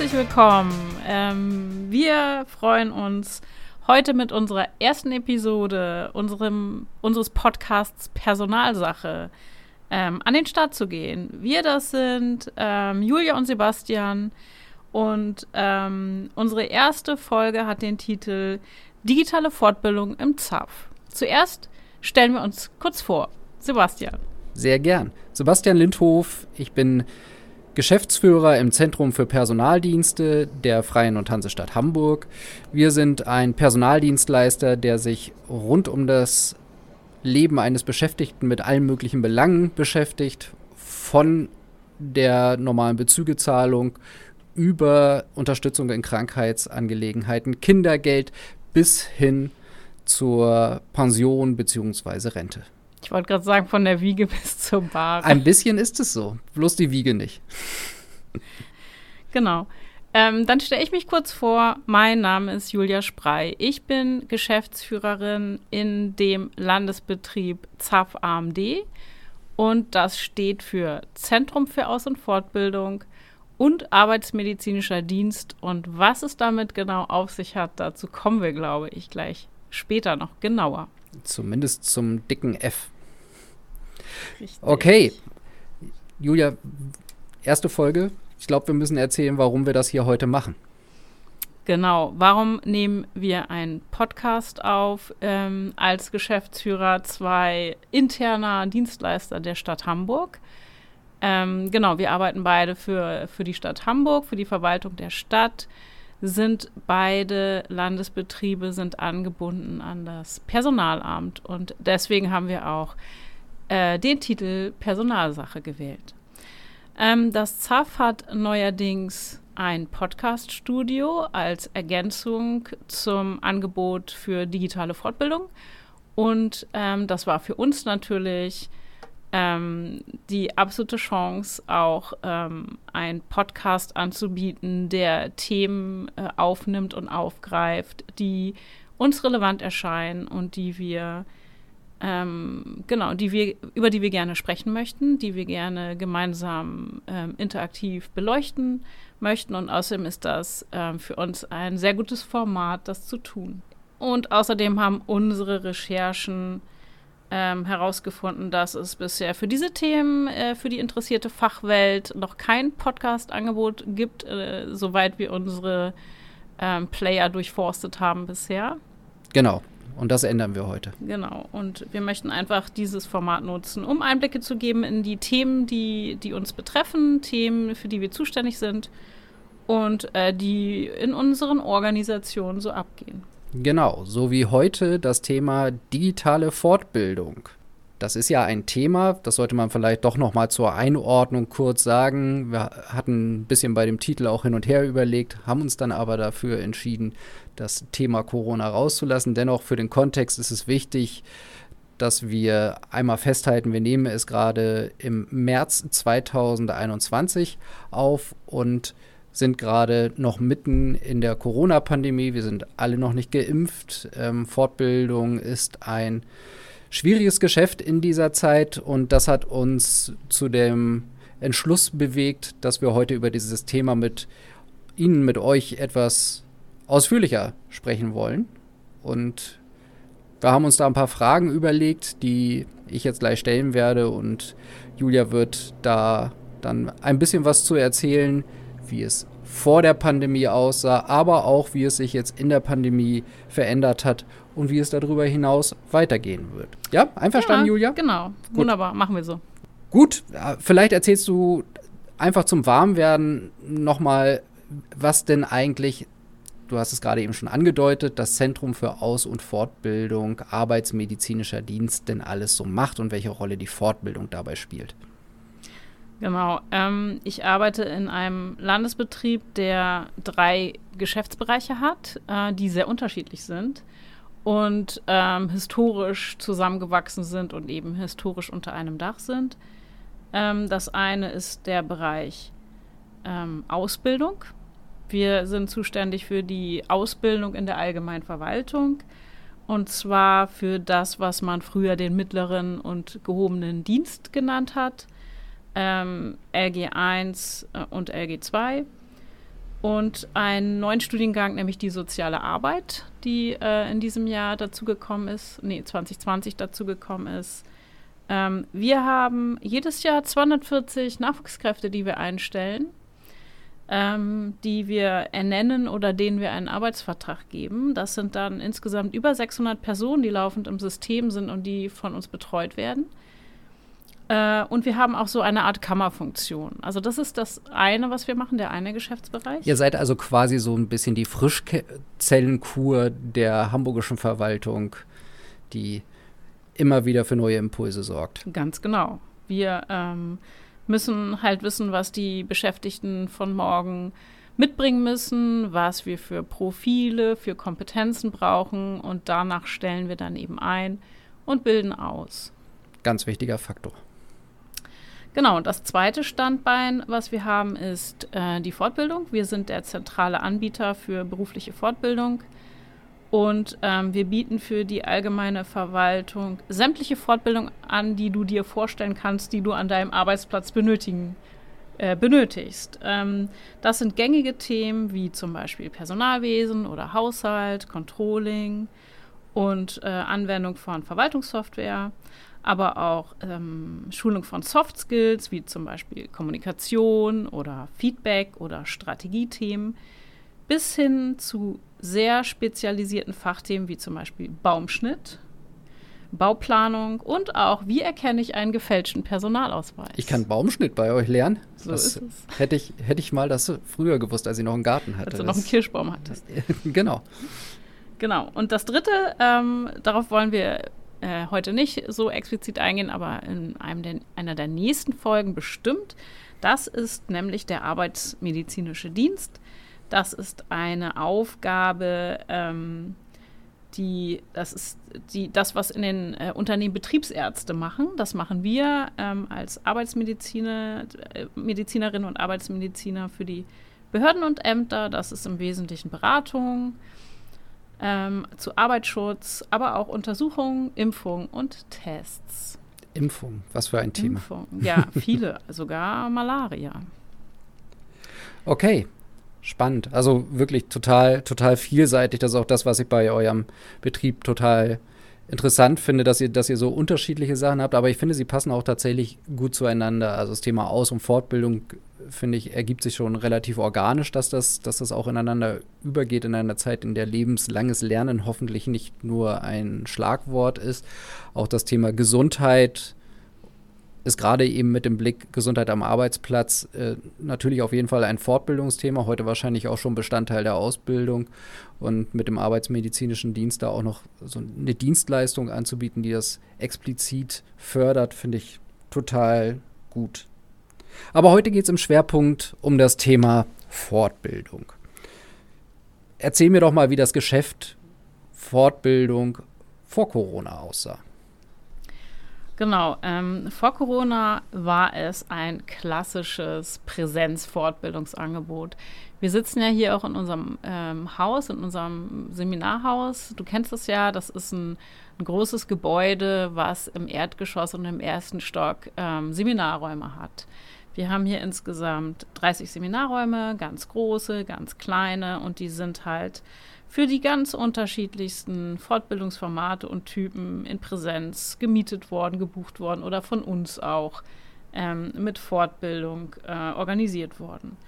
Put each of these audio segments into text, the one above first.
herzlich willkommen. Ähm, wir freuen uns heute mit unserer ersten Episode unserem, unseres Podcasts Personalsache ähm, an den Start zu gehen. Wir, das sind ähm, Julia und Sebastian. Und ähm, unsere erste Folge hat den Titel Digitale Fortbildung im ZAF. Zuerst stellen wir uns kurz vor. Sebastian. Sehr gern. Sebastian Lindhof, ich bin Geschäftsführer im Zentrum für Personaldienste der Freien und Hansestadt Hamburg. Wir sind ein Personaldienstleister, der sich rund um das Leben eines Beschäftigten mit allen möglichen Belangen beschäftigt, von der normalen Bezügezahlung über Unterstützung in Krankheitsangelegenheiten, Kindergeld bis hin zur Pension bzw. Rente. Ich wollte gerade sagen, von der Wiege bis zur Bar. Ein bisschen ist es so, bloß die Wiege nicht. genau. Ähm, dann stelle ich mich kurz vor. Mein Name ist Julia Sprey. Ich bin Geschäftsführerin in dem Landesbetrieb ZAF AMD und das steht für Zentrum für Aus- und Fortbildung und Arbeitsmedizinischer Dienst. Und was es damit genau auf sich hat, dazu kommen wir, glaube ich, gleich später noch genauer. Zumindest zum dicken F. Richtig. Okay. Julia, erste Folge. Ich glaube, wir müssen erzählen, warum wir das hier heute machen. Genau. Warum nehmen wir einen Podcast auf ähm, als Geschäftsführer zwei interner Dienstleister der Stadt Hamburg? Ähm, genau, wir arbeiten beide für, für die Stadt Hamburg, für die Verwaltung der Stadt sind beide Landesbetriebe sind angebunden an das Personalamt und deswegen haben wir auch äh, den Titel Personalsache gewählt. Ähm, das ZAF hat neuerdings ein Podcast-Studio als Ergänzung zum Angebot für digitale Fortbildung und ähm, das war für uns natürlich ähm, die absolute Chance, auch ähm, einen Podcast anzubieten, der Themen äh, aufnimmt und aufgreift, die uns relevant erscheinen und die wir ähm, genau, die wir, über die wir gerne sprechen möchten, die wir gerne gemeinsam ähm, interaktiv beleuchten möchten. Und außerdem ist das ähm, für uns ein sehr gutes Format, das zu tun. Und außerdem haben unsere Recherchen ähm, herausgefunden, dass es bisher für diese Themen, äh, für die interessierte Fachwelt noch kein Podcast-Angebot gibt, äh, soweit wir unsere ähm, Player durchforstet haben bisher. Genau. Und das ändern wir heute. Genau. Und wir möchten einfach dieses Format nutzen, um Einblicke zu geben in die Themen, die, die uns betreffen, Themen, für die wir zuständig sind und äh, die in unseren Organisationen so abgehen. Genau, so wie heute das Thema digitale Fortbildung. Das ist ja ein Thema, das sollte man vielleicht doch noch mal zur Einordnung kurz sagen. Wir hatten ein bisschen bei dem Titel auch hin und her überlegt, haben uns dann aber dafür entschieden, das Thema Corona rauszulassen. Dennoch für den Kontext ist es wichtig, dass wir einmal festhalten, wir nehmen es gerade im März 2021 auf und sind gerade noch mitten in der Corona-Pandemie. Wir sind alle noch nicht geimpft. Ähm, Fortbildung ist ein schwieriges Geschäft in dieser Zeit und das hat uns zu dem Entschluss bewegt, dass wir heute über dieses Thema mit Ihnen, mit euch etwas ausführlicher sprechen wollen. Und wir haben uns da ein paar Fragen überlegt, die ich jetzt gleich stellen werde und Julia wird da dann ein bisschen was zu erzählen, wie es vor der Pandemie aussah, aber auch wie es sich jetzt in der Pandemie verändert hat und wie es darüber hinaus weitergehen wird. Ja, einverstanden, ja, Julia? Genau, Gut. wunderbar, machen wir so. Gut, vielleicht erzählst du einfach zum Warmwerden nochmal, was denn eigentlich, du hast es gerade eben schon angedeutet, das Zentrum für Aus- und Fortbildung Arbeitsmedizinischer Dienst denn alles so macht und welche Rolle die Fortbildung dabei spielt. Genau. Ähm, ich arbeite in einem Landesbetrieb, der drei Geschäftsbereiche hat, äh, die sehr unterschiedlich sind und ähm, historisch zusammengewachsen sind und eben historisch unter einem Dach sind. Ähm, das eine ist der Bereich ähm, Ausbildung. Wir sind zuständig für die Ausbildung in der allgemeinen Verwaltung. Und zwar für das, was man früher den mittleren und gehobenen Dienst genannt hat ähm, LG1 äh, und LG2. Und einen neuen Studiengang, nämlich die soziale Arbeit, die äh, in diesem Jahr dazugekommen ist, nee, 2020 dazugekommen ist. Ähm, wir haben jedes Jahr 240 Nachwuchskräfte, die wir einstellen, ähm, die wir ernennen oder denen wir einen Arbeitsvertrag geben. Das sind dann insgesamt über 600 Personen, die laufend im System sind und die von uns betreut werden. Äh, und wir haben auch so eine Art Kammerfunktion. Also das ist das eine, was wir machen, der eine Geschäftsbereich. Ihr seid also quasi so ein bisschen die Frischzellenkur der hamburgischen Verwaltung, die immer wieder für neue Impulse sorgt. Ganz genau. Wir ähm, müssen halt wissen, was die Beschäftigten von morgen mitbringen müssen, was wir für Profile, für Kompetenzen brauchen und danach stellen wir dann eben ein und bilden aus. Ganz wichtiger Faktor. Genau, und das zweite Standbein, was wir haben, ist äh, die Fortbildung. Wir sind der zentrale Anbieter für berufliche Fortbildung und ähm, wir bieten für die allgemeine Verwaltung sämtliche Fortbildung an, die du dir vorstellen kannst, die du an deinem Arbeitsplatz benötigen, äh, benötigst. Ähm, das sind gängige Themen wie zum Beispiel Personalwesen oder Haushalt, Controlling und äh, Anwendung von Verwaltungssoftware aber auch ähm, Schulung von Soft Skills, wie zum Beispiel Kommunikation oder Feedback oder Strategiethemen, bis hin zu sehr spezialisierten Fachthemen wie zum Beispiel Baumschnitt, Bauplanung und auch, wie erkenne ich einen gefälschten Personalausweis. Ich kann Baumschnitt bei euch lernen. So das ist es. Hätte ich, hätte ich mal das früher gewusst, als ich noch einen Garten hatte. Als du noch einen Kirschbaum hattest. genau. Genau. Und das Dritte, ähm, darauf wollen wir äh, heute nicht so explizit eingehen, aber in einem der, einer der nächsten Folgen bestimmt. Das ist nämlich der Arbeitsmedizinische Dienst. Das ist eine Aufgabe, ähm, die, das ist die, das, was in den äh, Unternehmen Betriebsärzte machen. Das machen wir ähm, als Arbeitsmediziner, äh, Medizinerinnen und Arbeitsmediziner für die Behörden und Ämter. Das ist im Wesentlichen Beratung, ähm, zu Arbeitsschutz, aber auch Untersuchungen, Impfungen und Tests. Impfung, was für ein Thema. Impfung, ja, viele, sogar Malaria. Okay, spannend. Also wirklich total, total vielseitig. Das ist auch das, was ich bei eurem Betrieb total interessant finde, dass ihr, dass ihr so unterschiedliche Sachen habt, aber ich finde, sie passen auch tatsächlich gut zueinander. Also das Thema Aus- und Fortbildung finde ich, ergibt sich schon relativ organisch, dass das, dass das auch ineinander übergeht in einer Zeit, in der lebenslanges Lernen hoffentlich nicht nur ein Schlagwort ist. Auch das Thema Gesundheit ist gerade eben mit dem Blick Gesundheit am Arbeitsplatz äh, natürlich auf jeden Fall ein Fortbildungsthema, heute wahrscheinlich auch schon Bestandteil der Ausbildung und mit dem arbeitsmedizinischen Dienst da auch noch so eine Dienstleistung anzubieten, die das explizit fördert, finde ich total gut. Aber heute geht es im Schwerpunkt um das Thema Fortbildung. Erzähl mir doch mal, wie das Geschäft Fortbildung vor Corona aussah. Genau, ähm, vor Corona war es ein klassisches Präsenzfortbildungsangebot. Wir sitzen ja hier auch in unserem ähm, Haus, in unserem Seminarhaus. Du kennst es ja, das ist ein, ein großes Gebäude, was im Erdgeschoss und im ersten Stock ähm, Seminarräume hat. Wir haben hier insgesamt 30 Seminarräume, ganz große, ganz kleine und die sind halt für die ganz unterschiedlichsten Fortbildungsformate und Typen in Präsenz gemietet worden, gebucht worden oder von uns auch ähm, mit Fortbildung äh, organisiert worden.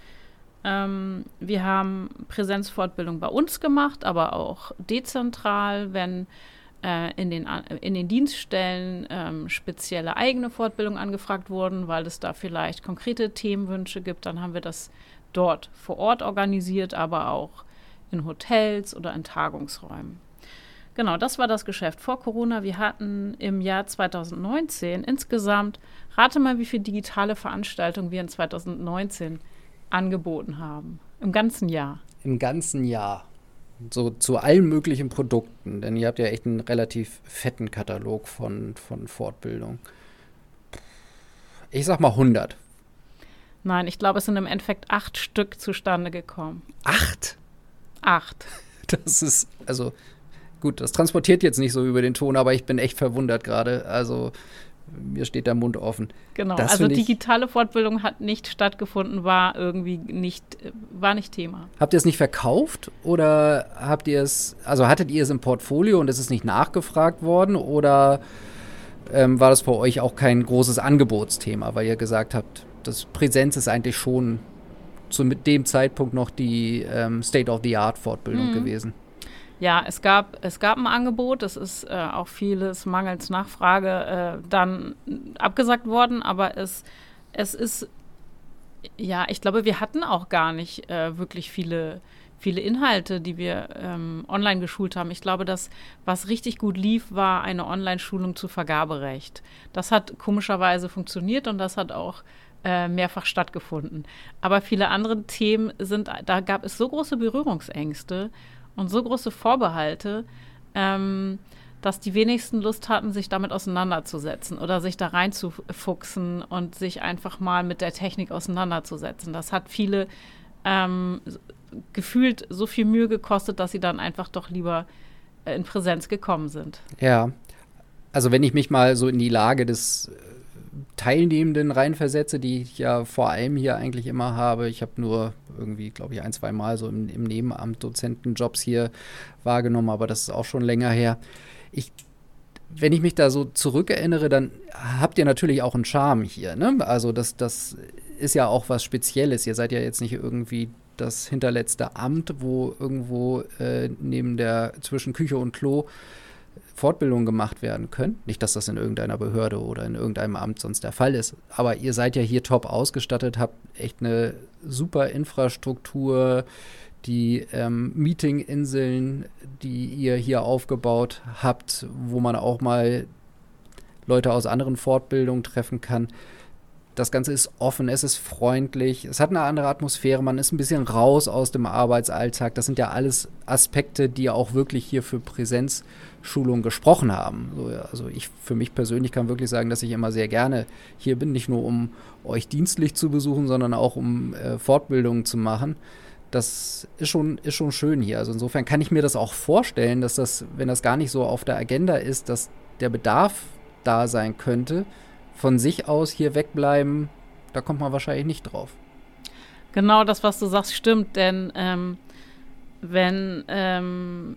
Ähm, wir haben Präsenzfortbildung bei uns gemacht, aber auch dezentral, wenn äh, in, den, in den Dienststellen ähm, spezielle eigene Fortbildungen angefragt wurden, weil es da vielleicht konkrete Themenwünsche gibt. Dann haben wir das dort vor Ort organisiert, aber auch in Hotels oder in Tagungsräumen. Genau, das war das Geschäft vor Corona. Wir hatten im Jahr 2019 insgesamt, rate mal, wie viele digitale Veranstaltungen wir in 2019 angeboten haben. Im ganzen Jahr. Im ganzen Jahr so zu allen möglichen Produkten, denn ihr habt ja echt einen relativ fetten Katalog von, von Fortbildung. Ich sag mal 100. Nein, ich glaube, es sind im Endeffekt acht Stück zustande gekommen. Acht? Acht. Das ist, also gut, das transportiert jetzt nicht so über den Ton, aber ich bin echt verwundert gerade. Also mir steht der Mund offen. Genau, das also digitale Fortbildung hat nicht stattgefunden, war irgendwie nicht, war nicht Thema. Habt ihr es nicht verkauft oder habt ihr es, also hattet ihr es im Portfolio und es ist nicht nachgefragt worden oder ähm, war das für euch auch kein großes Angebotsthema, weil ihr gesagt habt, das Präsenz ist eigentlich schon zu dem Zeitpunkt noch die ähm, State-of-the-Art-Fortbildung mhm. gewesen? Ja, es gab, es gab ein Angebot, es ist äh, auch vieles mangels Nachfrage äh, dann abgesagt worden, aber es, es ist, ja, ich glaube, wir hatten auch gar nicht äh, wirklich viele, viele Inhalte, die wir ähm, online geschult haben. Ich glaube, dass was richtig gut lief, war eine Online-Schulung zu Vergaberecht. Das hat komischerweise funktioniert und das hat auch äh, mehrfach stattgefunden. Aber viele andere Themen sind, da gab es so große Berührungsängste und so große Vorbehalte, ähm, dass die wenigsten Lust hatten, sich damit auseinanderzusetzen oder sich da reinzufuchsen und sich einfach mal mit der Technik auseinanderzusetzen. Das hat viele ähm, gefühlt so viel Mühe gekostet, dass sie dann einfach doch lieber äh, in Präsenz gekommen sind. Ja, also wenn ich mich mal so in die Lage des Teilnehmenden reinversetze, die ich ja vor allem hier eigentlich immer habe. Ich habe nur irgendwie, glaube ich, ein, zwei Mal so im, im Nebenamt Dozentenjobs hier wahrgenommen, aber das ist auch schon länger her. Ich wenn ich mich da so zurückerinnere, dann habt ihr natürlich auch einen Charme hier. Ne? Also das, das ist ja auch was Spezielles. Ihr seid ja jetzt nicht irgendwie das hinterletzte Amt, wo irgendwo äh, neben der zwischen Küche und Klo Fortbildungen gemacht werden können. Nicht, dass das in irgendeiner Behörde oder in irgendeinem Amt sonst der Fall ist, aber ihr seid ja hier top ausgestattet, habt echt eine super Infrastruktur, die ähm, Meetinginseln, die ihr hier aufgebaut habt, wo man auch mal Leute aus anderen Fortbildungen treffen kann. Das Ganze ist offen, es ist freundlich, es hat eine andere Atmosphäre, man ist ein bisschen raus aus dem Arbeitsalltag. Das sind ja alles Aspekte, die auch wirklich hier für Präsenzschulung gesprochen haben. So, also ich für mich persönlich kann wirklich sagen, dass ich immer sehr gerne hier bin, nicht nur um euch dienstlich zu besuchen, sondern auch um äh, Fortbildungen zu machen. Das ist schon, ist schon schön hier. Also insofern kann ich mir das auch vorstellen, dass das, wenn das gar nicht so auf der Agenda ist, dass der Bedarf da sein könnte von sich aus hier wegbleiben, da kommt man wahrscheinlich nicht drauf. Genau das, was du sagst, stimmt, denn ähm, wenn, ähm,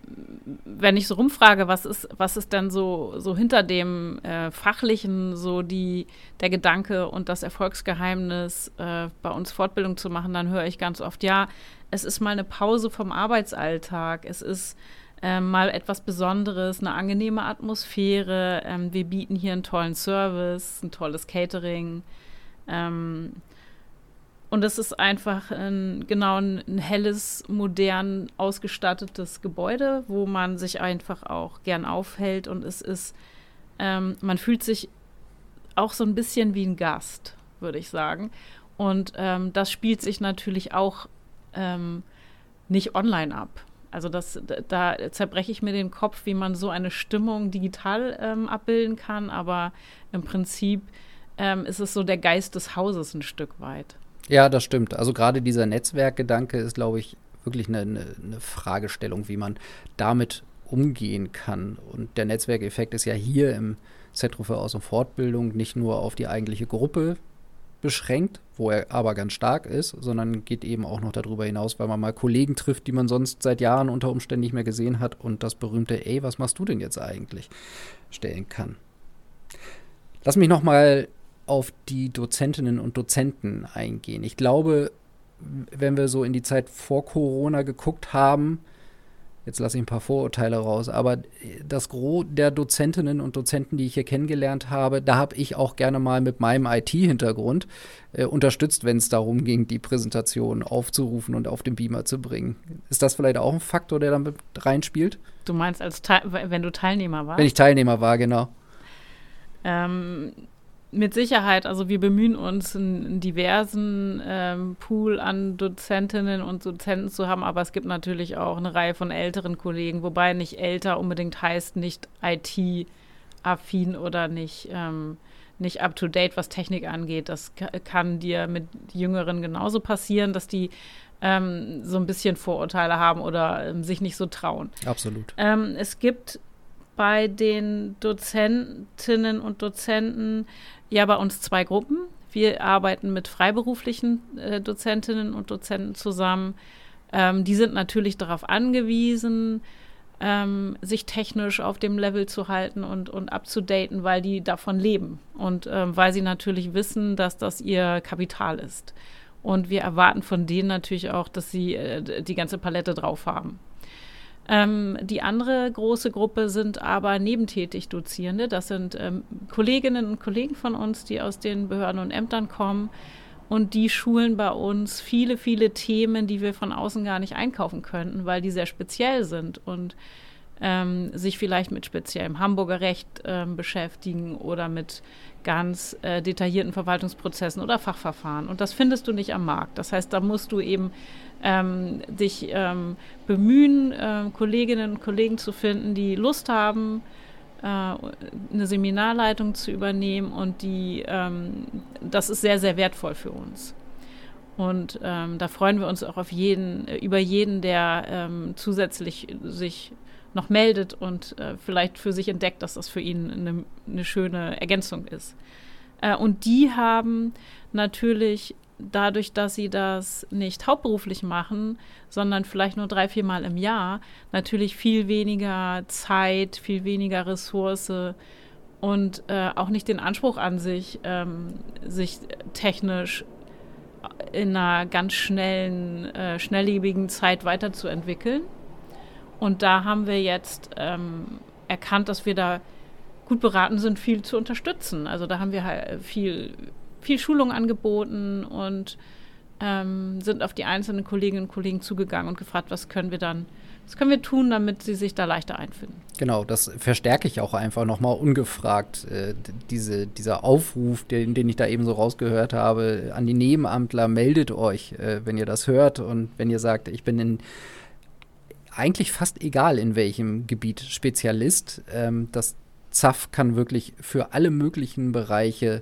wenn ich so rumfrage, was ist, was ist denn so, so hinter dem äh, Fachlichen, so die, der Gedanke und das Erfolgsgeheimnis, äh, bei uns Fortbildung zu machen, dann höre ich ganz oft, ja, es ist mal eine Pause vom Arbeitsalltag, es ist ähm, mal etwas Besonderes, eine angenehme Atmosphäre. Ähm, wir bieten hier einen tollen Service, ein tolles Catering. Ähm, und es ist einfach ein, genau ein, ein, helles, modern ausgestattetes Gebäude, wo man sich einfach auch gern aufhält. Und es ist, ähm, man fühlt sich auch so ein bisschen wie ein Gast, würde ich sagen. Und ähm, das spielt sich natürlich auch ähm, nicht online ab. Also das, da zerbreche ich mir den Kopf, wie man so eine Stimmung digital ähm, abbilden kann, aber im Prinzip ähm, ist es so der Geist des Hauses ein Stück weit. Ja, das stimmt. Also gerade dieser Netzwerkgedanke ist, glaube ich, wirklich eine, eine, eine Fragestellung, wie man damit umgehen kann. Und der Netzwerkeffekt ist ja hier im Zentrum für Aus- und Fortbildung nicht nur auf die eigentliche Gruppe beschränkt, wo er aber ganz stark ist, sondern geht eben auch noch darüber hinaus, weil man mal Kollegen trifft, die man sonst seit Jahren unter Umständen nicht mehr gesehen hat und das berühmte, ey, was machst du denn jetzt eigentlich, stellen kann. Lass mich noch mal auf die Dozentinnen und Dozenten eingehen. Ich glaube, wenn wir so in die Zeit vor Corona geguckt haben, jetzt lasse ich ein paar Vorurteile raus, aber das Gros der Dozentinnen und Dozenten, die ich hier kennengelernt habe, da habe ich auch gerne mal mit meinem IT-Hintergrund äh, unterstützt, wenn es darum ging, die Präsentation aufzurufen und auf den Beamer zu bringen. Ist das vielleicht auch ein Faktor, der damit reinspielt? Du meinst, als wenn du Teilnehmer warst? Wenn ich Teilnehmer war, genau. Ähm, mit Sicherheit, also wir bemühen uns, einen, diversen ähm, Pool an Dozentinnen und Dozenten zu haben, aber es gibt natürlich auch eine Reihe von älteren Kollegen, wobei nicht älter unbedingt heißt nicht IT-affin oder nicht, ähm, nicht up-to-date, was Technik angeht. Das kann dir mit Jüngeren genauso passieren, dass die ähm, so ein bisschen Vorurteile haben oder ähm, sich nicht so trauen. Absolut. Ähm, es gibt bei den Dozentinnen und Dozenten ja bei uns zwei Gruppen. Wir arbeiten mit freiberuflichen äh, Dozentinnen und Dozenten zusammen. Ähm, die sind natürlich darauf angewiesen, ähm, sich technisch auf dem Level zu halten und, und abzudaten, weil die davon leben und ähm, weil sie natürlich wissen, dass das ihr Kapital ist. Und wir erwarten von denen natürlich auch, dass sie äh, die ganze Palette drauf haben. Ähm, die andere große Gruppe sind aber nebentätig Dozierende. Das sind ähm, Kolleginnen und Kollegen von uns, die aus den Behörden und Ämtern kommen. Und die schulen bei uns viele, viele Themen, die wir von außen gar nicht einkaufen könnten, weil die sehr speziell sind und ähm, sich vielleicht mit speziellem Hamburger Recht ähm, beschäftigen oder mit ganz äh, detaillierten Verwaltungsprozessen oder Fachverfahren. Und das findest du nicht am Markt. Das heißt, da musst du eben ähm, dich ähm, bemühen, äh, Kolleginnen und Kollegen zu finden, die Lust haben, äh, eine Seminarleitung zu übernehmen und die, ähm, das ist sehr, sehr wertvoll für uns. Und ähm, da freuen wir uns auch auf jeden, äh, über jeden, der ähm, zusätzlich sich noch meldet und äh, vielleicht für sich entdeckt, dass das für ihn eine, eine schöne Ergänzung ist. Äh, und die haben natürlich dadurch, dass sie das nicht hauptberuflich machen, sondern vielleicht nur drei, vier Mal im Jahr, natürlich viel weniger Zeit, viel weniger Ressource und äh, auch nicht den Anspruch an sich, ähm, sich technisch in einer ganz schnellen, äh, schnelllebigen Zeit weiterzuentwickeln. Und da haben wir jetzt ähm, erkannt, dass wir da gut beraten sind, viel zu unterstützen. Also da haben wir halt viel viel Schulung angeboten und ähm, sind auf die einzelnen Kolleginnen und Kollegen zugegangen und gefragt, was können wir dann, was können wir tun, damit sie sich da leichter einfinden. Genau, das verstärke ich auch einfach nochmal ungefragt. Äh, diese, dieser Aufruf, den, den ich da eben so rausgehört habe, an die Nebenamtler, meldet euch, äh, wenn ihr das hört und wenn ihr sagt, ich bin in eigentlich fast egal in welchem Gebiet Spezialist. Ähm, das ZAF kann wirklich für alle möglichen Bereiche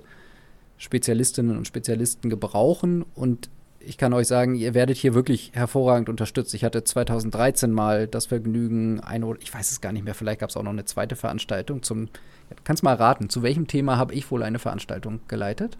Spezialistinnen und Spezialisten gebrauchen. Und ich kann euch sagen, ihr werdet hier wirklich hervorragend unterstützt. Ich hatte 2013 mal das Vergnügen, eine oder ich weiß es gar nicht mehr, vielleicht gab es auch noch eine zweite Veranstaltung zum. Kannst mal raten, zu welchem Thema habe ich wohl eine Veranstaltung geleitet?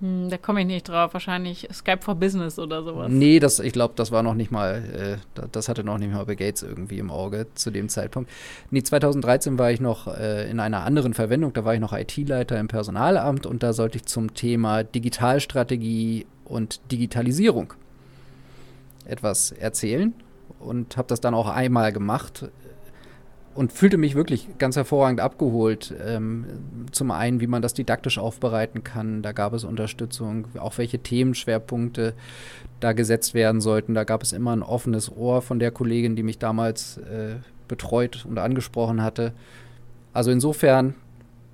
Hm, da komme ich nicht drauf. Wahrscheinlich Skype for Business oder sowas. Nee, das, ich glaube, das war noch nicht mal, äh, das hatte noch nicht mal Bill Gates irgendwie im Auge zu dem Zeitpunkt. Nee, 2013 war ich noch äh, in einer anderen Verwendung. Da war ich noch IT-Leiter im Personalamt und da sollte ich zum Thema Digitalstrategie und Digitalisierung etwas erzählen und habe das dann auch einmal gemacht und fühlte mich wirklich ganz hervorragend abgeholt. Ähm, zum einen, wie man das didaktisch aufbereiten kann. Da gab es Unterstützung, auch welche Themenschwerpunkte da gesetzt werden sollten. Da gab es immer ein offenes Ohr von der Kollegin, die mich damals äh, betreut und angesprochen hatte. Also insofern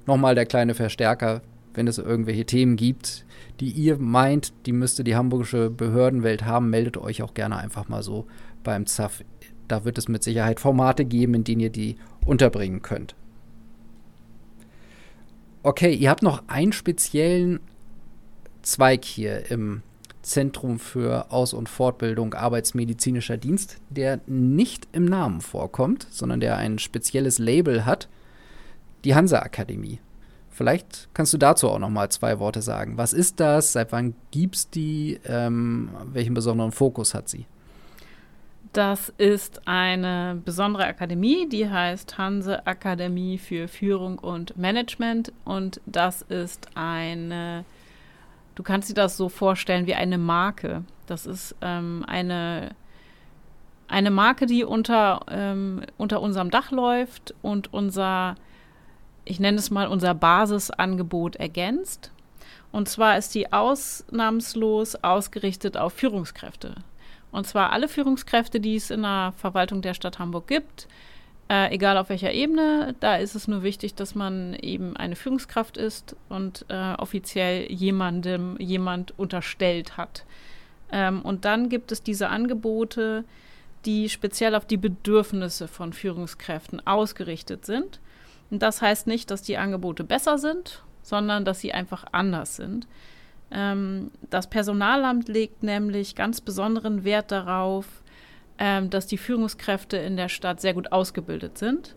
nochmal der kleine Verstärker, wenn es irgendwelche Themen gibt, die ihr meint, die müsste die hamburgische Behördenwelt haben, meldet euch auch gerne einfach mal so beim ZAF da wird es mit Sicherheit Formate geben, in denen ihr die unterbringen könnt. Okay, ihr habt noch einen speziellen Zweig hier im Zentrum für Aus- und Fortbildung Arbeitsmedizinischer Dienst, der nicht im Namen vorkommt, sondern der ein spezielles Label hat, die Hansa Akademie. Vielleicht kannst du dazu auch noch mal zwei Worte sagen. Was ist das? Seit wann gibt es die? Ähm, welchen besonderen Fokus hat sie? Das ist eine besondere Akademie, die heißt Hanse Akademie für Führung und Management. Und das ist eine, du kannst dir das so vorstellen wie eine Marke. Das ist ähm, eine, eine Marke, die unter, ähm, unter unserem Dach läuft und unser, ich nenne es mal, unser Basisangebot ergänzt. Und zwar ist die ausnahmslos ausgerichtet auf Führungskräfte. Und zwar alle Führungskräfte, die es in der Verwaltung der Stadt Hamburg gibt, äh, egal auf welcher Ebene. Da ist es nur wichtig, dass man eben eine Führungskraft ist und äh, offiziell jemandem jemand unterstellt hat. Ähm, und dann gibt es diese Angebote, die speziell auf die Bedürfnisse von Führungskräften ausgerichtet sind. Und das heißt nicht, dass die Angebote besser sind, sondern dass sie einfach anders sind. Ähm, das Personalamt legt nämlich ganz besonderen Wert darauf, ähm, dass die Führungskräfte in der Stadt sehr gut ausgebildet sind.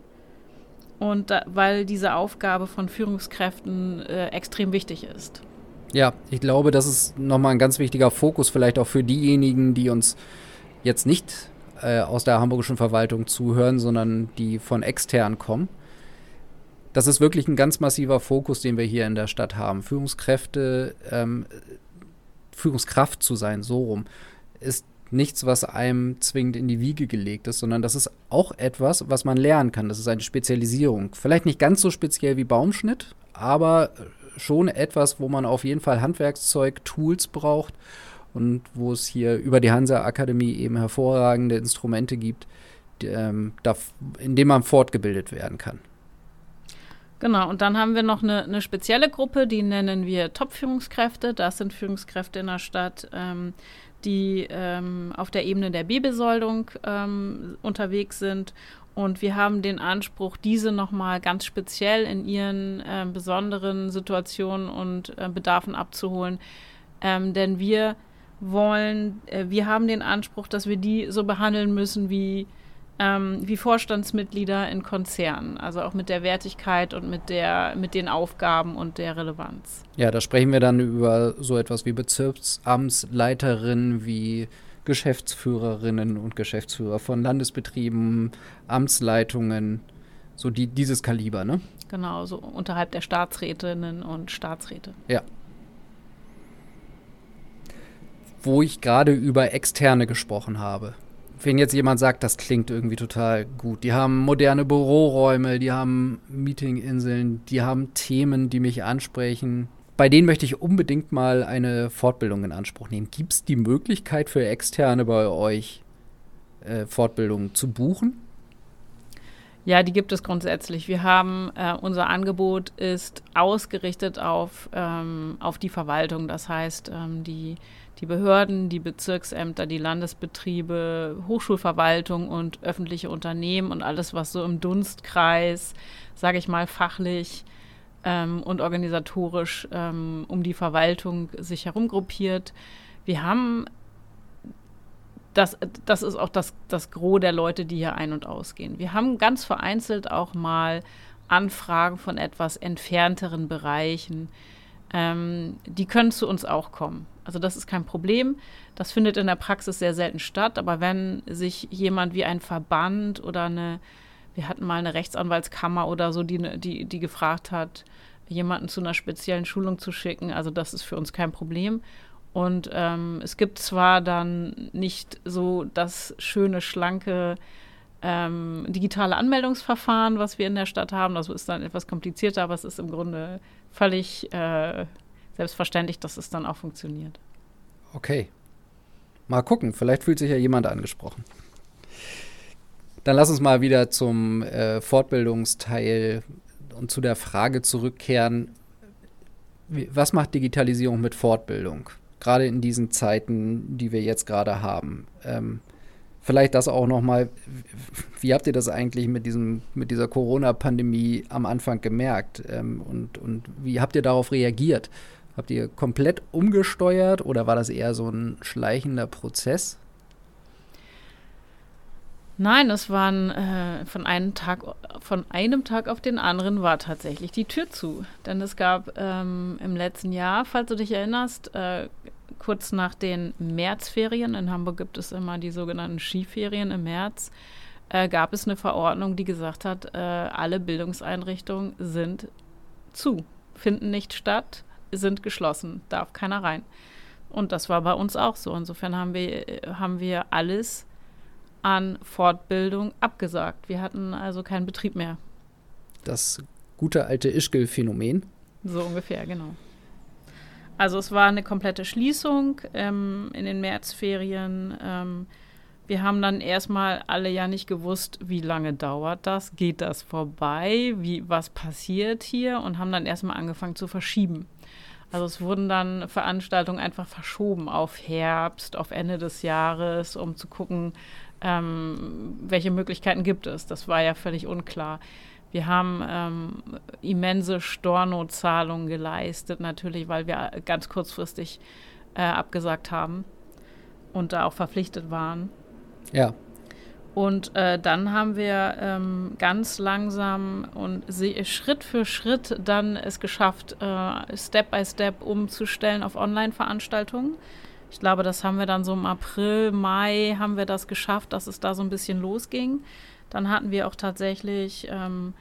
Und da, weil diese Aufgabe von Führungskräften äh, extrem wichtig ist. Ja, ich glaube, das ist nochmal ein ganz wichtiger Fokus, vielleicht auch für diejenigen, die uns jetzt nicht äh, aus der hamburgischen Verwaltung zuhören, sondern die von extern kommen. Das ist wirklich ein ganz massiver Fokus, den wir hier in der Stadt haben. Führungskräfte, ähm, Führungskraft zu sein, so rum, ist nichts, was einem zwingend in die Wiege gelegt ist, sondern das ist auch etwas, was man lernen kann. Das ist eine Spezialisierung. Vielleicht nicht ganz so speziell wie Baumschnitt, aber schon etwas, wo man auf jeden Fall Handwerkszeug, Tools braucht und wo es hier über die Hansa-Akademie eben hervorragende Instrumente gibt, die, ähm, da, in denen man fortgebildet werden kann. Genau, und dann haben wir noch eine, eine spezielle Gruppe, die nennen wir Top-Führungskräfte. Das sind Führungskräfte in der Stadt, ähm, die ähm, auf der Ebene der B-Besoldung ähm, unterwegs sind. Und wir haben den Anspruch, diese nochmal ganz speziell in ihren äh, besonderen Situationen und äh, Bedarfen abzuholen. Ähm, denn wir wollen, äh, wir haben den Anspruch, dass wir die so behandeln müssen wie ähm, wie Vorstandsmitglieder in Konzernen, also auch mit der Wertigkeit und mit, der, mit den Aufgaben und der Relevanz. Ja, da sprechen wir dann über so etwas wie Bezirksamtsleiterinnen, wie Geschäftsführerinnen und Geschäftsführer von Landesbetrieben, Amtsleitungen, so die, dieses Kaliber, ne? Genau, so unterhalb der Staatsrätinnen und Staatsräte. Ja. Wo ich gerade über Externe gesprochen habe wenn jetzt jemand sagt, das klingt irgendwie total gut. Die haben moderne Büroräume, die haben Meetinginseln, die haben Themen, die mich ansprechen. Bei denen möchte ich unbedingt mal eine Fortbildung in Anspruch nehmen. Gibt es die Möglichkeit für Externe bei euch, äh, Fortbildungen zu buchen? Ja, die gibt es grundsätzlich. Wir haben, äh, unser Angebot ist ausgerichtet auf, ähm, auf die Verwaltung. Das heißt, ähm, die die Behörden, die Bezirksämter, die Landesbetriebe, Hochschulverwaltung und öffentliche Unternehmen und alles, was so im Dunstkreis, sage ich mal, fachlich ähm, und organisatorisch ähm, um die Verwaltung sich herumgruppiert. Wir haben das, das ist auch das, das Gros der Leute, die hier ein- und ausgehen. Wir haben ganz vereinzelt auch mal Anfragen von etwas entfernteren Bereichen. Ähm, die können zu uns auch kommen. Also das ist kein Problem. Das findet in der Praxis sehr selten statt. Aber wenn sich jemand wie ein Verband oder eine, wir hatten mal eine Rechtsanwaltskammer oder so, die, die, die gefragt hat, jemanden zu einer speziellen Schulung zu schicken, also das ist für uns kein Problem. Und ähm, es gibt zwar dann nicht so das schöne, schlanke ähm, digitale Anmeldungsverfahren, was wir in der Stadt haben. Das ist dann etwas komplizierter, aber es ist im Grunde völlig äh, selbstverständlich, dass es dann auch funktioniert. Okay. Mal gucken, vielleicht fühlt sich ja jemand angesprochen. Dann lass uns mal wieder zum äh, Fortbildungsteil und zu der Frage zurückkehren. Was macht Digitalisierung mit Fortbildung? Gerade in diesen Zeiten, die wir jetzt gerade haben. Ähm, vielleicht das auch noch mal. Wie habt ihr das eigentlich mit diesem mit dieser Corona-Pandemie am Anfang gemerkt? Ähm, und, und wie habt ihr darauf reagiert? Habt ihr komplett umgesteuert oder war das eher so ein schleichender Prozess? Nein, es waren äh, von einem Tag von einem Tag auf den anderen war tatsächlich die Tür zu. Denn es gab ähm, im letzten Jahr, falls du dich erinnerst, äh, kurz nach den Märzferien, in Hamburg gibt es immer die sogenannten Skiferien im März, äh, gab es eine Verordnung, die gesagt hat, äh, alle Bildungseinrichtungen sind zu, finden nicht statt sind geschlossen, darf keiner rein. Und das war bei uns auch so. Insofern haben wir, haben wir alles an Fortbildung abgesagt. Wir hatten also keinen Betrieb mehr. Das gute alte Ischgl-Phänomen. So ungefähr, genau. Also es war eine komplette Schließung ähm, in den Märzferien. Ähm, wir haben dann erstmal alle ja nicht gewusst, wie lange dauert das, geht das vorbei, wie, was passiert hier und haben dann erstmal angefangen zu verschieben. Also es wurden dann Veranstaltungen einfach verschoben auf Herbst, auf Ende des Jahres, um zu gucken, ähm, welche Möglichkeiten gibt es. Das war ja völlig unklar. Wir haben ähm, immense Stornozahlungen geleistet, natürlich, weil wir ganz kurzfristig äh, abgesagt haben und da auch verpflichtet waren. Ja, Und äh, dann haben wir ähm, ganz langsam und Schritt für Schritt dann es geschafft, äh, Step by Step umzustellen auf Online-Veranstaltungen. Ich glaube, das haben wir dann so im April, Mai haben wir das geschafft, dass es da so ein bisschen losging. Dann hatten wir auch tatsächlich, ähm,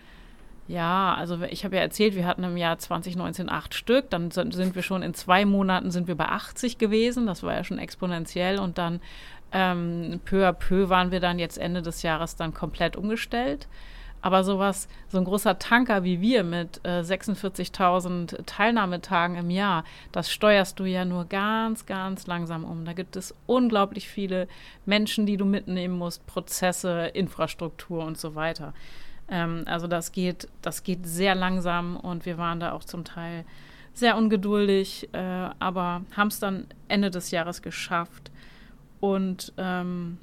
ja, also ich habe ja erzählt, wir hatten im Jahr 2019 acht Stück. Dann sind wir schon in zwei Monaten sind wir bei 80 gewesen. Das war ja schon exponentiell. Und dann ähm, peu à peu waren wir dann jetzt Ende des Jahres dann komplett umgestellt. Aber sowas, so ein großer Tanker wie wir mit äh, 46.000 Teilnahmetagen im Jahr, das steuerst du ja nur ganz, ganz langsam um. Da gibt es unglaublich viele Menschen, die du mitnehmen musst, Prozesse, Infrastruktur und so weiter. Ähm, also das geht, das geht sehr langsam und wir waren da auch zum Teil sehr ungeduldig, äh, aber haben es dann Ende des Jahres geschafft und ähm,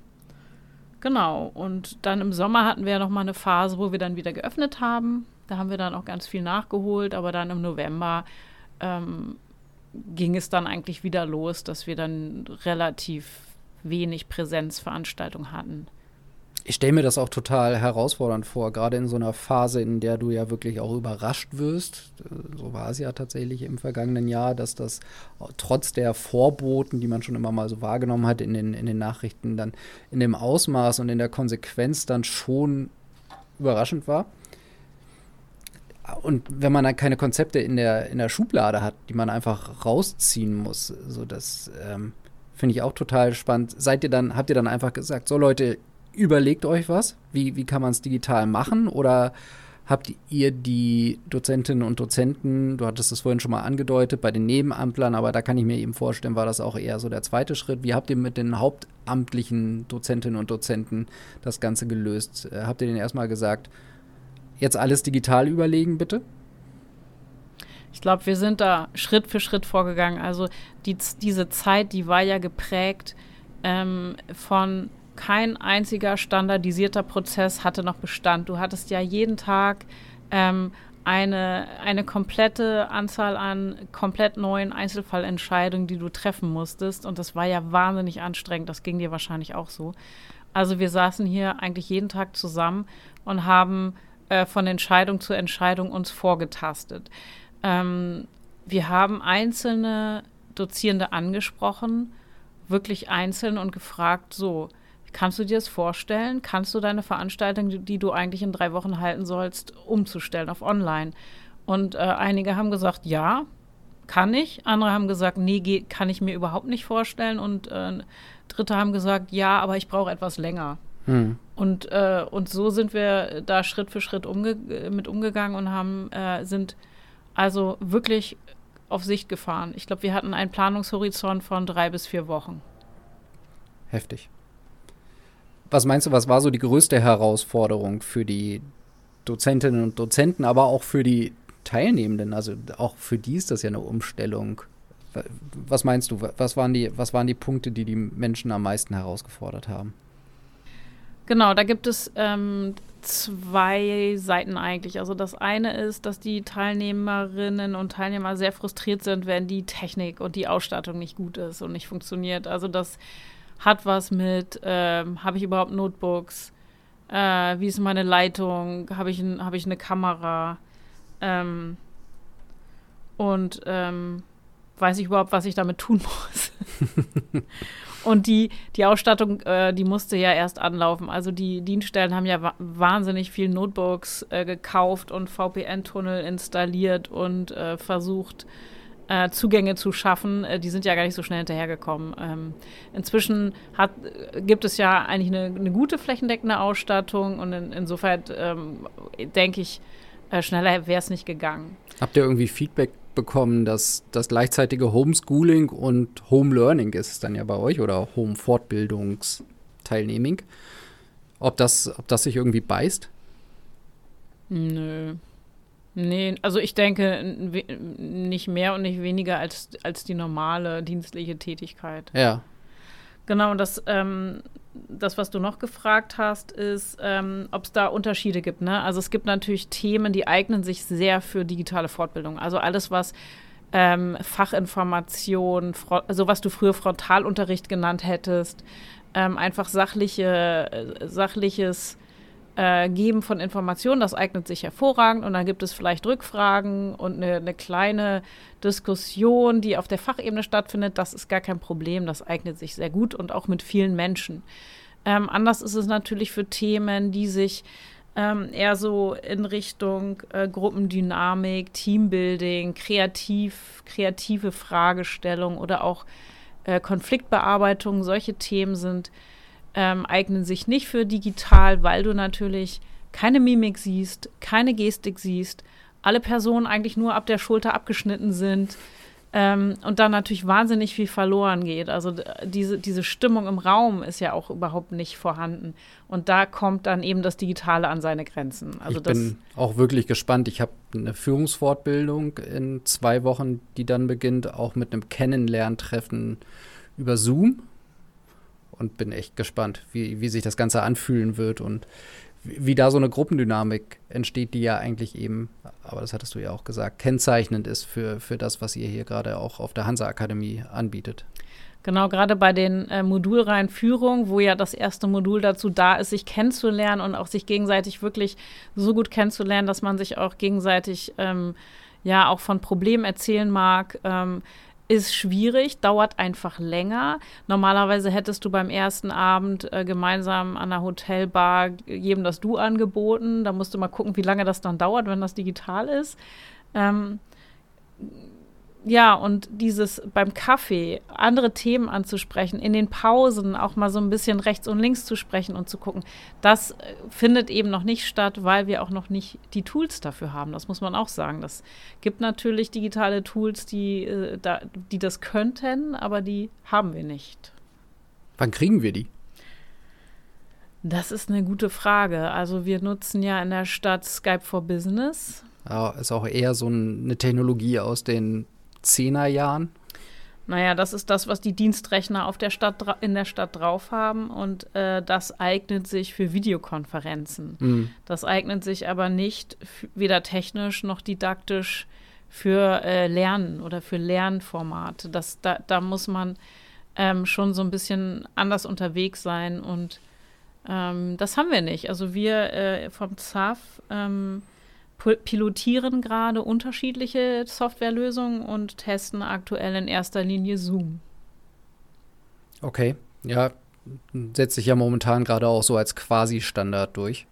genau, und dann im Sommer hatten wir ja noch mal eine Phase, wo wir dann wieder geöffnet haben. Da haben wir dann auch ganz viel nachgeholt, aber dann im November ähm, ging es dann eigentlich wieder los, dass wir dann relativ wenig Präsenzveranstaltungen hatten ich stelle mir das auch total herausfordernd vor, gerade in so einer Phase, in der du ja wirklich auch überrascht wirst. So war es ja tatsächlich im vergangenen Jahr, dass das trotz der Vorboten, die man schon immer mal so wahrgenommen hat in den, in den Nachrichten, dann in dem Ausmaß und in der Konsequenz dann schon überraschend war. Und wenn man dann keine Konzepte in der, in der Schublade hat, die man einfach rausziehen muss, so das ähm, finde ich auch total spannend. Seid ihr dann, habt ihr dann einfach gesagt, so Leute, überlegt euch was. Wie, wie kann man es digital machen? Oder habt ihr die Dozentinnen und Dozenten, du hattest es vorhin schon mal angedeutet, bei den Nebenamtlern, aber da kann ich mir eben vorstellen, war das auch eher so der zweite Schritt. Wie habt ihr mit den hauptamtlichen Dozentinnen und Dozenten das Ganze gelöst? Äh, habt ihr denen erstmal gesagt, jetzt alles digital überlegen, bitte? Ich glaube, wir sind da Schritt für Schritt vorgegangen. Also die, diese Zeit, die war ja geprägt ähm, von kein einziger standardisierter Prozess hatte noch Bestand. Du hattest ja jeden Tag ähm, eine, eine komplette Anzahl an komplett neuen Einzelfallentscheidungen, die du treffen musstest. Und das war ja wahnsinnig anstrengend. Das ging dir wahrscheinlich auch so. Also wir saßen hier eigentlich jeden Tag zusammen und haben äh, von Entscheidung zu Entscheidung uns vorgetastet. Ähm, wir haben einzelne Dozierende angesprochen, wirklich einzeln und gefragt, so, Kannst du dir das vorstellen? Kannst du deine Veranstaltung, die, du eigentlich in drei Wochen halten sollst, umzustellen auf online? Und äh, einige haben gesagt, ja, kann ich. Andere haben gesagt, nee, geht, kann ich mir überhaupt nicht vorstellen. Und äh, Dritte haben gesagt, ja, aber ich brauche etwas länger. Hm. Und, äh, und so sind wir da Schritt für Schritt umge mit umgegangen und haben, äh, sind also wirklich auf Sicht gefahren. Ich glaube, wir hatten einen Planungshorizont von drei bis vier Wochen. Heftig. Was meinst du, was war so die größte Herausforderung für die Dozentinnen und Dozenten, aber auch für die Teilnehmenden? Also auch für die ist das ja eine Umstellung. Was meinst du, was waren die, was waren die Punkte, die die Menschen am meisten herausgefordert haben? Genau, da gibt es ähm, zwei Seiten eigentlich. Also das eine ist, dass die Teilnehmerinnen und Teilnehmer sehr frustriert sind, wenn die Technik und die Ausstattung nicht gut ist und nicht funktioniert. Also dass hat was mit, ähm, habe ich überhaupt Notebooks, äh, wie ist meine Leitung, habe ich, ein, hab ich eine Kamera ähm, und ähm, weiß ich überhaupt, was ich damit tun muss. und die, die Ausstattung, äh, die musste ja erst anlaufen. Also die Dienststellen haben ja wa wahnsinnig viel Notebooks äh, gekauft und VPN-Tunnel installiert und äh, versucht, äh, Zugänge zu schaffen, äh, die sind ja gar nicht so schnell hinterhergekommen. Ähm, inzwischen hat, gibt es ja eigentlich eine, eine gute flächendeckende Ausstattung und in, insofern ähm, denke ich, äh, schneller wäre es nicht gegangen. Habt ihr irgendwie Feedback bekommen, dass das gleichzeitige Homeschooling und Home Learning ist es dann ja bei euch oder Home Fortbildungsteilnehmung? Ob das, ob das sich irgendwie beißt? Nö. Nee, also ich denke nicht mehr und nicht weniger als, als die normale dienstliche Tätigkeit. Ja. Genau, und das, ähm, das, was du noch gefragt hast, ist, ähm, ob es da Unterschiede gibt. Ne? Also es gibt natürlich Themen, die eignen sich sehr für digitale Fortbildung. Also alles, was ähm, Fachinformation, so was du früher Frontalunterricht genannt hättest, ähm, einfach sachliche, äh, sachliches äh, Geben von Informationen, das eignet sich hervorragend. Und dann gibt es vielleicht Rückfragen und eine, eine kleine Diskussion, die auf der Fachebene stattfindet. Das ist gar kein Problem, das eignet sich sehr gut und auch mit vielen Menschen. Ähm, anders ist es natürlich für Themen, die sich ähm, eher so in Richtung äh, Gruppendynamik, Teambuilding, kreativ, kreative Fragestellung oder auch äh, Konfliktbearbeitung, solche Themen sind ähm, eignen sich nicht für digital, weil du natürlich keine Mimik siehst, keine Gestik siehst, alle Personen eigentlich nur ab der Schulter abgeschnitten sind ähm, und dann natürlich wahnsinnig viel verloren geht. Also diese, diese Stimmung im Raum ist ja auch überhaupt nicht vorhanden. Und da kommt dann eben das Digitale an seine Grenzen. Also ich bin auch wirklich gespannt. Ich habe eine Führungsfortbildung in zwei Wochen, die dann beginnt, auch mit einem Kennenlerntreffen über Zoom und bin echt gespannt, wie, wie sich das Ganze anfühlen wird und wie, da so eine Gruppendynamik entsteht, die ja eigentlich eben, aber das hattest du ja auch gesagt, kennzeichnend ist für, für das, was ihr hier gerade auch auf der Hansa-Akademie anbietet. Genau, gerade bei den äh, Modulreihen Führung, wo ja das erste Modul dazu da ist, sich kennenzulernen und auch sich gegenseitig wirklich so gut kennenzulernen, dass man sich auch gegenseitig ähm, ja auch von Problemen erzählen mag. Ähm, ist schwierig, dauert einfach länger. Normalerweise hättest du beim ersten Abend äh, gemeinsam an der Hotelbar jedem das Du angeboten. Da musst du mal gucken, wie lange das dann dauert, wenn das digital ist. Ähm, ja, und dieses beim Kaffee andere Themen anzusprechen, in den Pausen auch mal so ein bisschen rechts und links zu sprechen und zu gucken, das äh, findet eben noch nicht statt, weil wir auch noch nicht die Tools dafür haben. Das muss man auch sagen. Das gibt natürlich digitale Tools, die, äh, da, die das könnten, aber die haben wir nicht. Wann kriegen wir die? Das ist eine gute Frage. Also wir nutzen ja in der Stadt Skype for Business. Ja, ist auch eher so eine Technologie aus den Zehnerjahren? Naja, das ist das, was die Dienstrechner auf der Stadt, in der Stadt drauf haben und äh, das eignet sich für Videokonferenzen. Mhm. Das eignet sich aber nicht weder technisch noch didaktisch für äh, Lernen oder für Lernformate. Das, da, da muss man ähm, schon so ein bisschen anders unterwegs sein und ähm, das haben wir nicht. Also wir äh, vom ZAF ähm, pilotieren gerade unterschiedliche Softwarelösungen und testen aktuell in erster Linie Zoom. Okay, ja, setzt sich ja momentan gerade auch so als Quasi-Standard durch.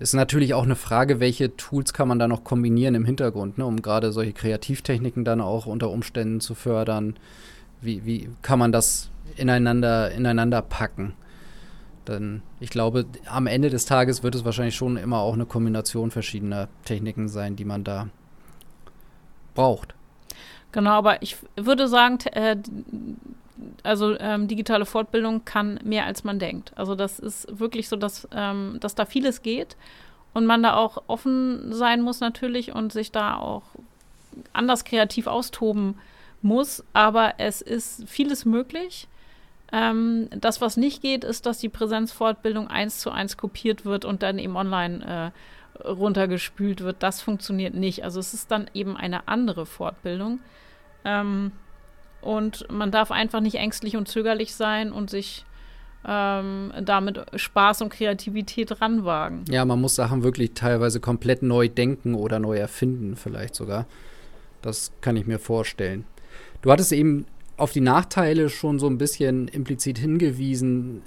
Ist natürlich auch eine Frage, welche Tools kann man da noch kombinieren im Hintergrund, ne, um gerade solche Kreativtechniken dann auch unter Umständen zu fördern. Wie, wie kann man das ineinander, ineinander packen? Denn ich glaube, am Ende des Tages wird es wahrscheinlich schon immer auch eine Kombination verschiedener Techniken sein, die man da braucht. Genau, aber ich würde sagen, äh, also ähm, digitale Fortbildung kann mehr als man denkt. Also das ist wirklich so, dass, ähm, dass da vieles geht und man da auch offen sein muss natürlich und sich da auch anders kreativ austoben muss. Aber es ist vieles möglich. Ähm, das, was nicht geht, ist, dass die Präsenzfortbildung eins zu eins kopiert wird und dann eben online äh, runtergespült wird. Das funktioniert nicht. Also es ist dann eben eine andere Fortbildung. Ähm, und man darf einfach nicht ängstlich und zögerlich sein und sich ähm, damit Spaß und Kreativität ranwagen. Ja, man muss Sachen wirklich teilweise komplett neu denken oder neu erfinden, vielleicht sogar. Das kann ich mir vorstellen. Du hattest eben auf die Nachteile schon so ein bisschen implizit hingewiesen.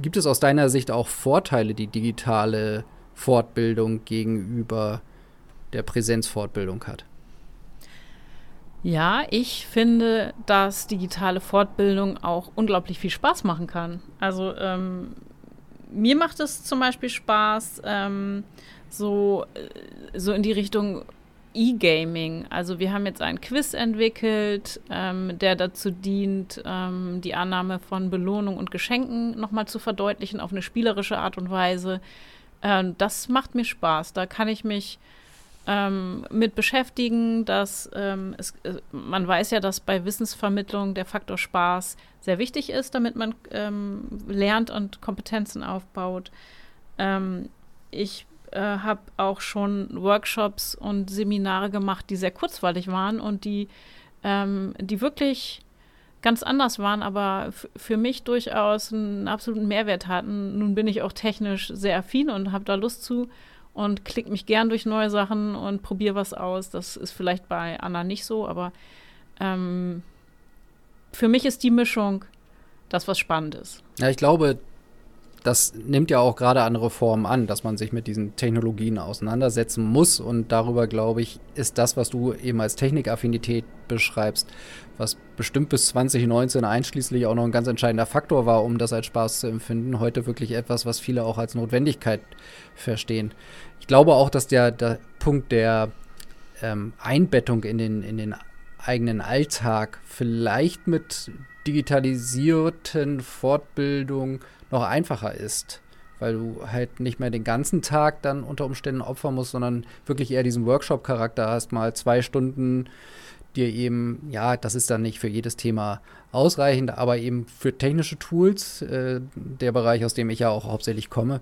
Gibt es aus deiner Sicht auch Vorteile, die digitale Fortbildung gegenüber der Präsenzfortbildung hat? Ja, ich finde, dass digitale Fortbildung auch unglaublich viel Spaß machen kann. Also ähm, mir macht es zum Beispiel Spaß, ähm, so, äh, so in die Richtung E-Gaming. Also wir haben jetzt einen Quiz entwickelt, ähm, der dazu dient, ähm, die Annahme von Belohnung und Geschenken nochmal zu verdeutlichen auf eine spielerische Art und Weise. Ähm, das macht mir Spaß. Da kann ich mich ähm, mit beschäftigen. Dass, ähm, es, äh, man weiß ja, dass bei Wissensvermittlung der Faktor Spaß sehr wichtig ist, damit man ähm, lernt und Kompetenzen aufbaut. ich äh, habe auch schon Workshops und Seminare gemacht, die sehr kurzweilig waren und die, ähm, die wirklich ganz anders waren, aber für mich durchaus einen absoluten Mehrwert hatten. Nun bin ich auch technisch sehr affin und habe da Lust zu und klicke mich gern durch neue Sachen und probiere was aus. Das ist vielleicht bei Anna nicht so, aber ähm, für mich ist die Mischung das, was spannend ist. Ja, ich glaube, das nimmt ja auch gerade andere Formen an, dass man sich mit diesen Technologien auseinandersetzen muss. Und darüber, glaube ich, ist das, was du eben als Technikaffinität beschreibst, was bestimmt bis 2019 einschließlich auch noch ein ganz entscheidender Faktor war, um das als Spaß zu empfinden, heute wirklich etwas, was viele auch als Notwendigkeit verstehen. Ich glaube auch, dass der, der Punkt der ähm, Einbettung in den, in den eigenen Alltag vielleicht mit digitalisierten Fortbildungen noch einfacher ist, weil du halt nicht mehr den ganzen Tag dann unter Umständen opfern musst, sondern wirklich eher diesen Workshop-Charakter hast, mal zwei Stunden dir eben, ja, das ist dann nicht für jedes Thema ausreichend, aber eben für technische Tools, äh, der Bereich, aus dem ich ja auch hauptsächlich komme,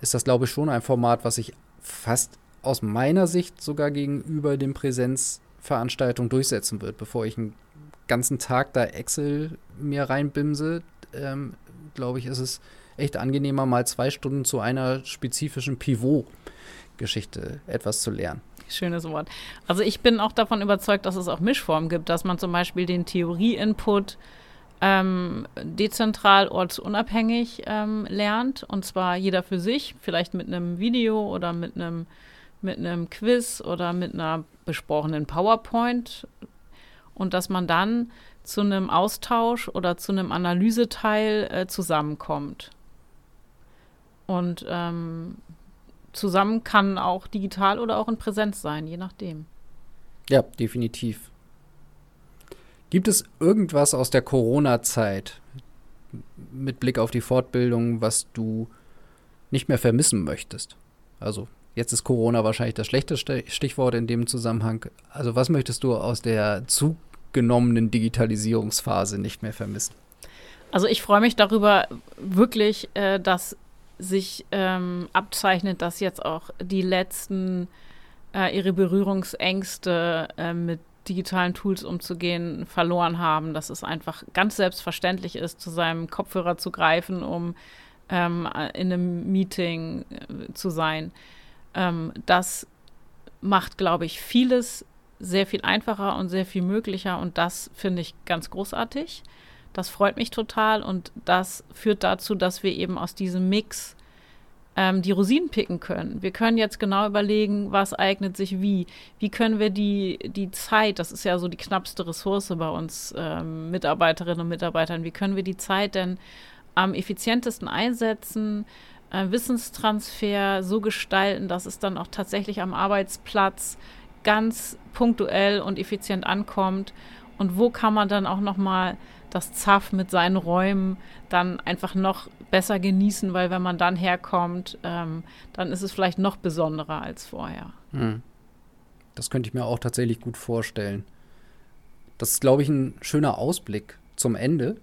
ist das, glaube ich, schon ein Format, was sich fast aus meiner Sicht sogar gegenüber den Präsenzveranstaltungen durchsetzen wird, bevor ich einen ganzen Tag da Excel mir reinbimse, ähm, glaube ich, ist es echt angenehmer, mal zwei Stunden zu einer spezifischen Pivot-Geschichte etwas zu lernen. Schönes Wort. Also ich bin auch davon überzeugt, dass es auch Mischformen gibt, dass man zum Beispiel den Theorie-Input ähm, dezentral, ortsunabhängig ähm, lernt und zwar jeder für sich, vielleicht mit einem Video oder mit einem mit einem Quiz oder mit einer besprochenen PowerPoint und dass man dann zu einem Austausch oder zu einem Analyseteil äh, zusammenkommt. Und ähm, zusammen kann auch digital oder auch in Präsenz sein, je nachdem. Ja, definitiv. Gibt es irgendwas aus der Corona-Zeit mit Blick auf die Fortbildung, was du nicht mehr vermissen möchtest? Also jetzt ist Corona wahrscheinlich das schlechteste Stichwort in dem Zusammenhang. Also was möchtest du aus der Zukunft genommenen Digitalisierungsphase nicht mehr vermissen. Also ich freue mich darüber wirklich, äh, dass sich ähm, abzeichnet, dass jetzt auch die letzten äh, ihre Berührungsängste äh, mit digitalen Tools umzugehen verloren haben, dass es einfach ganz selbstverständlich ist, zu seinem Kopfhörer zu greifen, um ähm, in einem Meeting äh, zu sein. Ähm, das macht, glaube ich, vieles sehr viel einfacher und sehr viel möglicher und das finde ich ganz großartig. Das freut mich total und das führt dazu, dass wir eben aus diesem Mix ähm, die Rosinen picken können. Wir können jetzt genau überlegen, was eignet sich wie. Wie können wir die, die Zeit, das ist ja so die knappste Ressource bei uns ähm, Mitarbeiterinnen und Mitarbeitern, wie können wir die Zeit denn am effizientesten einsetzen, äh, Wissenstransfer so gestalten, dass es dann auch tatsächlich am Arbeitsplatz ganz punktuell und effizient ankommt und wo kann man dann auch noch mal das ZAF mit seinen Räumen dann einfach noch besser genießen, weil wenn man dann herkommt, ähm, dann ist es vielleicht noch besonderer als vorher. Hm. Das könnte ich mir auch tatsächlich gut vorstellen. Das ist, glaube ich, ein schöner Ausblick zum Ende,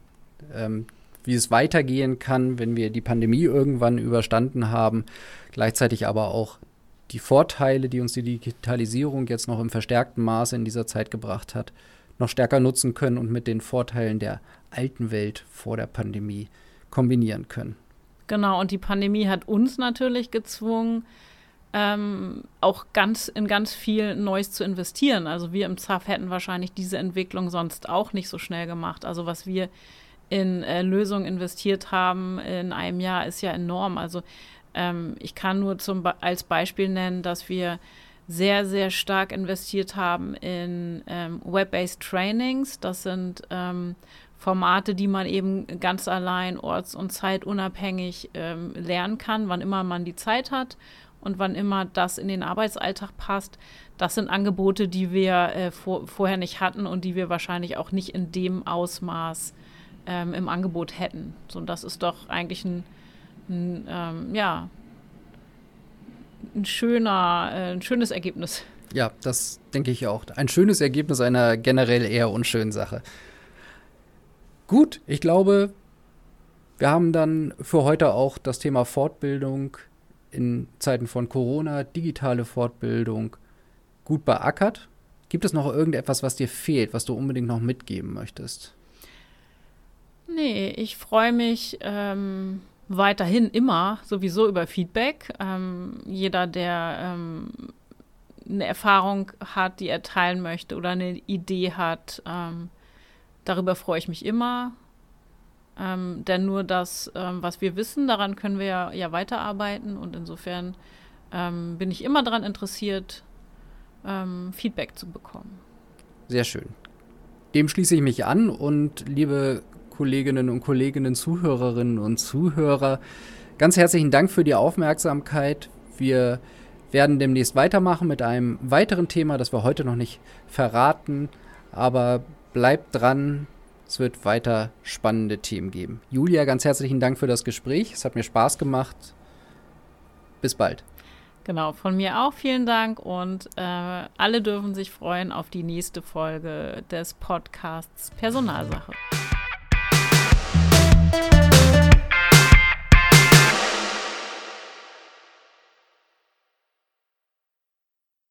ähm, wie es weitergehen kann, wenn wir die Pandemie irgendwann überstanden haben, gleichzeitig aber auch die Vorteile, die uns die Digitalisierung jetzt noch im verstärkten Maße in dieser Zeit gebracht hat, noch stärker nutzen können und mit den Vorteilen der alten Welt vor der Pandemie kombinieren können. Genau, und die Pandemie hat uns natürlich gezwungen, ähm, auch ganz in ganz viel Neues zu investieren. Also wir im ZAF hätten wahrscheinlich diese Entwicklung sonst auch nicht so schnell gemacht. Also was wir in äh, Lösungen investiert haben in einem Jahr ist ja enorm. Also ähm, ich kann nur zum, als Beispiel nennen, dass wir sehr, sehr stark investiert haben in ähm, Web-based Trainings. Das sind ähm, Formate, die man eben ganz allein orts- und zeitunabhängig ähm, lernen kann, wann immer man die Zeit hat und wann immer das in den Arbeitsalltag passt. Das sind Angebote, die wir äh, vor, vorher nicht hatten und die wir wahrscheinlich auch nicht in dem Ausmaß ähm, im Angebot hätten. So, und das ist doch eigentlich ein ein, ähm, ja, ein schöner, äh, ein schönes Ergebnis. Ja, das denke ich auch. Ein schönes Ergebnis einer generell eher unschönen Sache. Gut, ich glaube, wir haben dann für heute auch das Thema Fortbildung in Zeiten von Corona, digitale Fortbildung gut beackert. Gibt es noch irgendetwas, was dir fehlt, was du unbedingt noch mitgeben möchtest? Nee, ich freue mich ähm, weiterhin immer sowieso über Feedback. Ähm, jeder, der ähm, eine Erfahrung hat, die er teilen möchte oder eine Idee hat, ähm, darüber freue ich mich immer. Ähm, denn nur das, ähm, was wir wissen, daran können wir ja, ja weiterarbeiten und insofern ähm, bin ich immer daran interessiert, Feedback zu bekommen. Sehr schön. Dem schließe ich mich an und liebe Kolleginnen und Kollegen, Zuhörerinnen und Zuhörer, ganz herzlichen Dank für die Aufmerksamkeit. Wir werden demnächst weitermachen mit einem weiteren Thema, das wir heute noch nicht verraten, aber bleibt dran, es wird weiter spannende Themen geben. Julia, ganz herzlichen Dank für das Gespräch. Es hat mir Spaß gemacht. Bis bald. Genau, von mir auch vielen Dank und äh, alle dürfen sich freuen auf die nächste Folge des Podcasts Personalsache. Thank you.